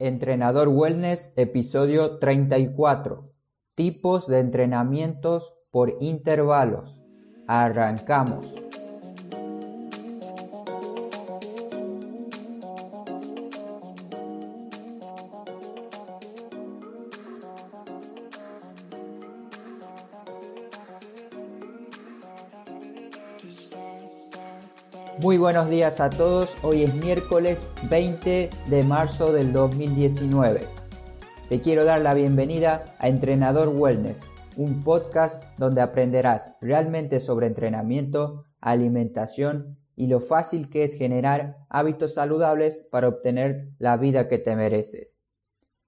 Entrenador Wellness, episodio 34. Tipos de entrenamientos por intervalos. Arrancamos. Muy buenos días a todos, hoy es miércoles 20 de marzo del 2019. Te quiero dar la bienvenida a Entrenador Wellness, un podcast donde aprenderás realmente sobre entrenamiento, alimentación y lo fácil que es generar hábitos saludables para obtener la vida que te mereces.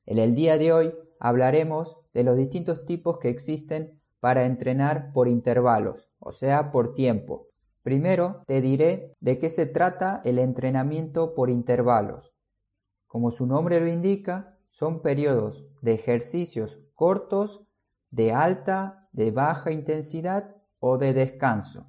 En el día de hoy hablaremos de los distintos tipos que existen para entrenar por intervalos, o sea, por tiempo Primero te diré de qué se trata el entrenamiento por intervalos. Como su nombre lo indica, son periodos de ejercicios cortos, de alta, de baja intensidad o de descanso.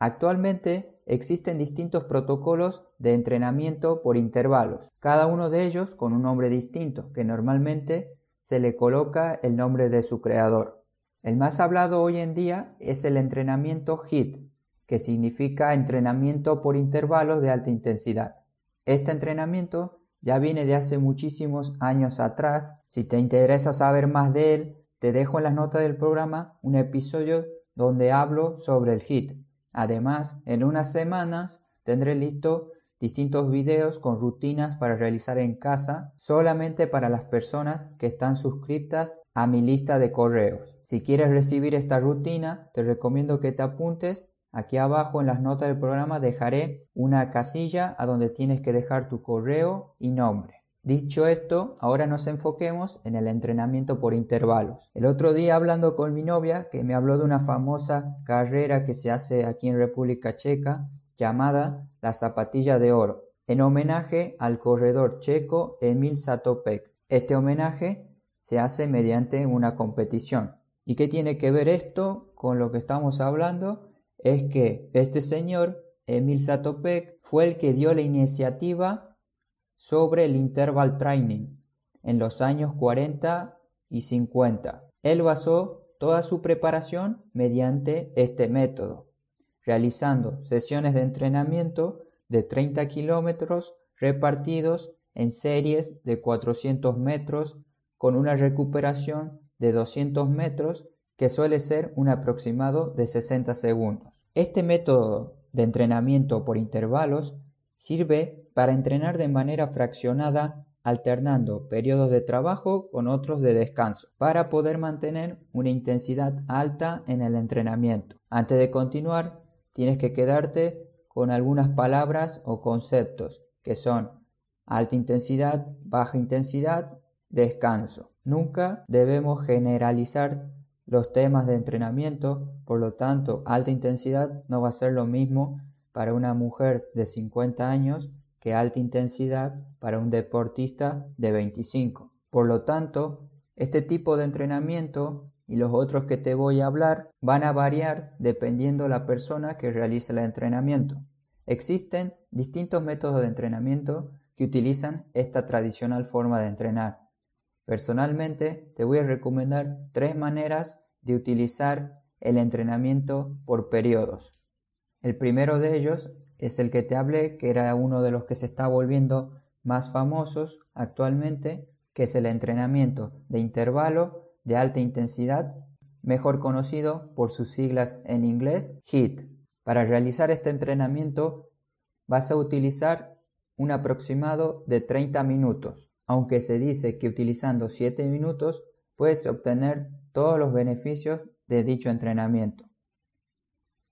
Actualmente existen distintos protocolos de entrenamiento por intervalos, cada uno de ellos con un nombre distinto, que normalmente se le coloca el nombre de su creador. El más hablado hoy en día es el entrenamiento HIT, que significa entrenamiento por intervalos de alta intensidad. Este entrenamiento ya viene de hace muchísimos años atrás. Si te interesa saber más de él, te dejo en las notas del programa un episodio donde hablo sobre el HIT. Además, en unas semanas tendré listo distintos videos con rutinas para realizar en casa solamente para las personas que están suscritas a mi lista de correos. Si quieres recibir esta rutina, te recomiendo que te apuntes Aquí abajo en las notas del programa dejaré una casilla a donde tienes que dejar tu correo y nombre. Dicho esto, ahora nos enfoquemos en el entrenamiento por intervalos. El otro día hablando con mi novia, que me habló de una famosa carrera que se hace aquí en República Checa, llamada la Zapatilla de Oro, en homenaje al corredor checo Emil Satopek. Este homenaje se hace mediante una competición. ¿Y qué tiene que ver esto con lo que estamos hablando? Es que este señor, Emil Satopek, fue el que dio la iniciativa sobre el interval training en los años 40 y 50. Él basó toda su preparación mediante este método, realizando sesiones de entrenamiento de 30 kilómetros repartidos en series de 400 metros con una recuperación de 200 metros que suele ser un aproximado de 60 segundos. Este método de entrenamiento por intervalos sirve para entrenar de manera fraccionada alternando periodos de trabajo con otros de descanso para poder mantener una intensidad alta en el entrenamiento. Antes de continuar, tienes que quedarte con algunas palabras o conceptos que son alta intensidad, baja intensidad, descanso. Nunca debemos generalizar los temas de entrenamiento, por lo tanto, alta intensidad no va a ser lo mismo para una mujer de 50 años que alta intensidad para un deportista de 25. Por lo tanto, este tipo de entrenamiento y los otros que te voy a hablar van a variar dependiendo la persona que realice el entrenamiento. Existen distintos métodos de entrenamiento que utilizan esta tradicional forma de entrenar. Personalmente te voy a recomendar tres maneras de utilizar el entrenamiento por periodos. El primero de ellos es el que te hablé, que era uno de los que se está volviendo más famosos actualmente, que es el entrenamiento de intervalo de alta intensidad, mejor conocido por sus siglas en inglés HIT. Para realizar este entrenamiento vas a utilizar un aproximado de 30 minutos, aunque se dice que utilizando 7 minutos puedes obtener todos los beneficios de dicho entrenamiento.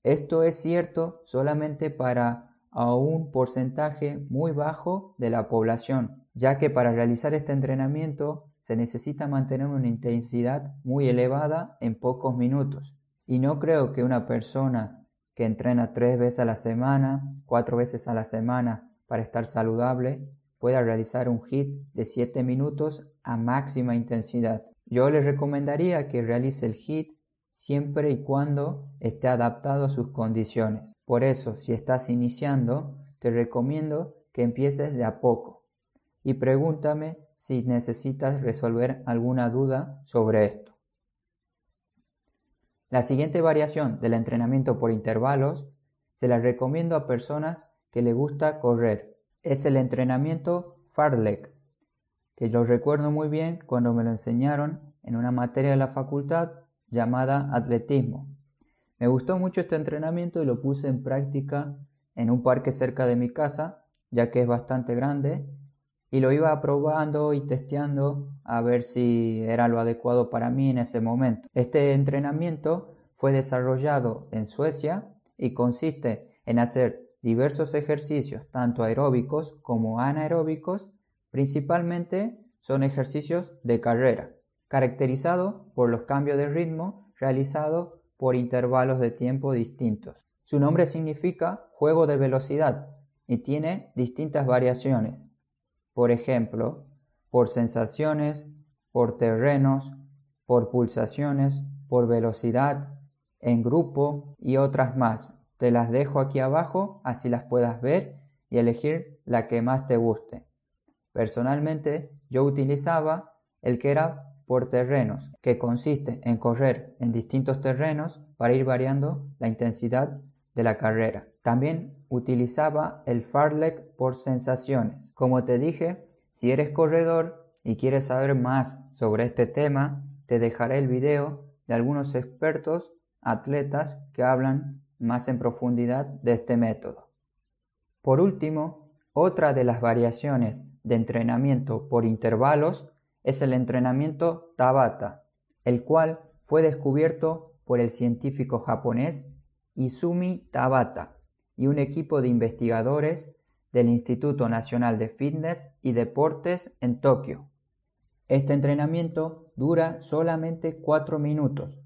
Esto es cierto solamente para a un porcentaje muy bajo de la población, ya que para realizar este entrenamiento se necesita mantener una intensidad muy elevada en pocos minutos. Y no creo que una persona que entrena tres veces a la semana, cuatro veces a la semana para estar saludable, pueda realizar un hit de 7 minutos a máxima intensidad. Yo le recomendaría que realice el HIT siempre y cuando esté adaptado a sus condiciones. Por eso, si estás iniciando, te recomiendo que empieces de a poco. y pregúntame si necesitas resolver alguna duda sobre esto. La siguiente variación del entrenamiento por intervalos se la recomiendo a personas que le gusta correr. Es el entrenamiento fartlek, que lo recuerdo muy bien cuando me lo enseñaron en una materia de la facultad llamada atletismo. Me gustó mucho este entrenamiento y lo puse en práctica en un parque cerca de mi casa, ya que es bastante grande, y lo iba probando y testeando a ver si era lo adecuado para mí en ese momento. Este entrenamiento fue desarrollado en Suecia y consiste en hacer diversos ejercicios, tanto aeróbicos como anaeróbicos, principalmente son ejercicios de carrera, caracterizados por los cambios de ritmo realizados por intervalos de tiempo distintos. Su nombre significa juego de velocidad y tiene distintas variaciones. Por ejemplo, por sensaciones, por terrenos, por pulsaciones, por velocidad, en grupo y otras más. Te las dejo aquí abajo así las puedas ver y elegir la que más te guste. Personalmente yo utilizaba el que era por terrenos, que consiste en correr en distintos terrenos para ir variando la intensidad de la carrera. También utilizaba el fartlek por sensaciones. Como te dije, si eres corredor y quieres saber más sobre este tema, te dejaré el video de algunos expertos atletas que hablan más en profundidad de este método. Por último, otra de las variaciones de entrenamiento por intervalos es el entrenamiento Tabata, el cual fue descubierto por el científico japonés Izumi Tabata y un equipo de investigadores del Instituto Nacional de Fitness y Deportes en Tokio. Este entrenamiento dura solamente 4 minutos,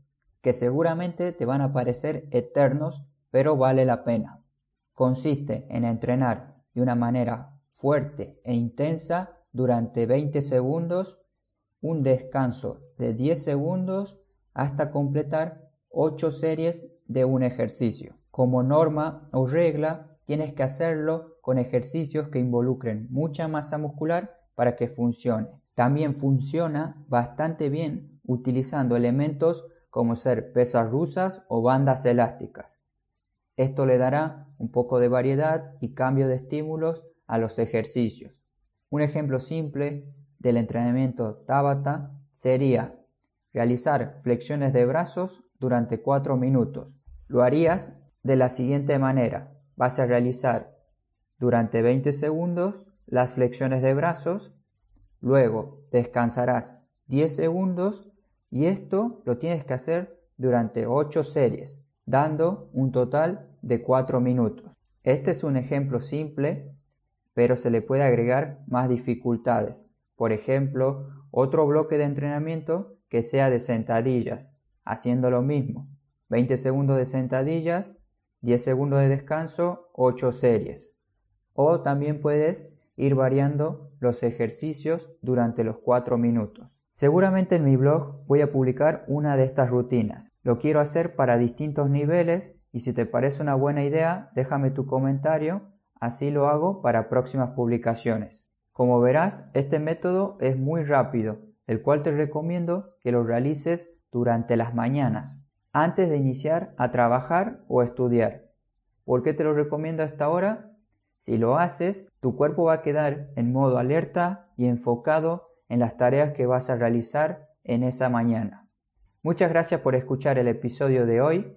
que seguramente te van a parecer eternos, pero vale la pena. Consiste en entrenar de una manera fuerte e intensa durante 20 segundos un descanso de 10 segundos hasta completar 8 series de un ejercicio. Como norma o regla, tienes que hacerlo con ejercicios que involucren mucha masa muscular para que funcione. También funciona bastante bien utilizando elementos como ser pesas rusas o bandas elásticas. Esto le dará un poco de variedad y cambio de estímulos a los ejercicios. Un ejemplo simple del entrenamiento Tabata sería realizar flexiones de brazos durante 4 minutos. Lo harías de la siguiente manera. Vas a realizar durante 20 segundos las flexiones de brazos, luego descansarás 10 segundos y esto lo tienes que hacer durante 8 series, dando un total de 4 minutos. Este es un ejemplo simple, pero se le puede agregar más dificultades. Por ejemplo, otro bloque de entrenamiento que sea de sentadillas, haciendo lo mismo. 20 segundos de sentadillas, 10 segundos de descanso, 8 series. O también puedes ir variando los ejercicios durante los 4 minutos. Seguramente en mi blog voy a publicar una de estas rutinas. Lo quiero hacer para distintos niveles y si te parece una buena idea, déjame tu comentario, así lo hago para próximas publicaciones. Como verás, este método es muy rápido, el cual te recomiendo que lo realices durante las mañanas, antes de iniciar a trabajar o estudiar. ¿Por qué te lo recomiendo a esta hora? Si lo haces, tu cuerpo va a quedar en modo alerta y enfocado en las tareas que vas a realizar en esa mañana. Muchas gracias por escuchar el episodio de hoy.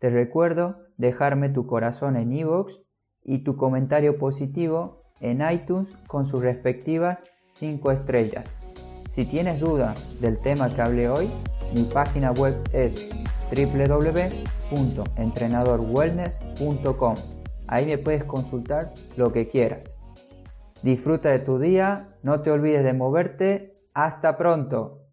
Te recuerdo dejarme tu corazón en iVoox y tu comentario positivo en iTunes con sus respectivas 5 estrellas. Si tienes duda del tema que hablé hoy, mi página web es www.entrenadorwellness.com. Ahí me puedes consultar lo que quieras. Disfruta de tu día, no te olvides de moverte. Hasta pronto.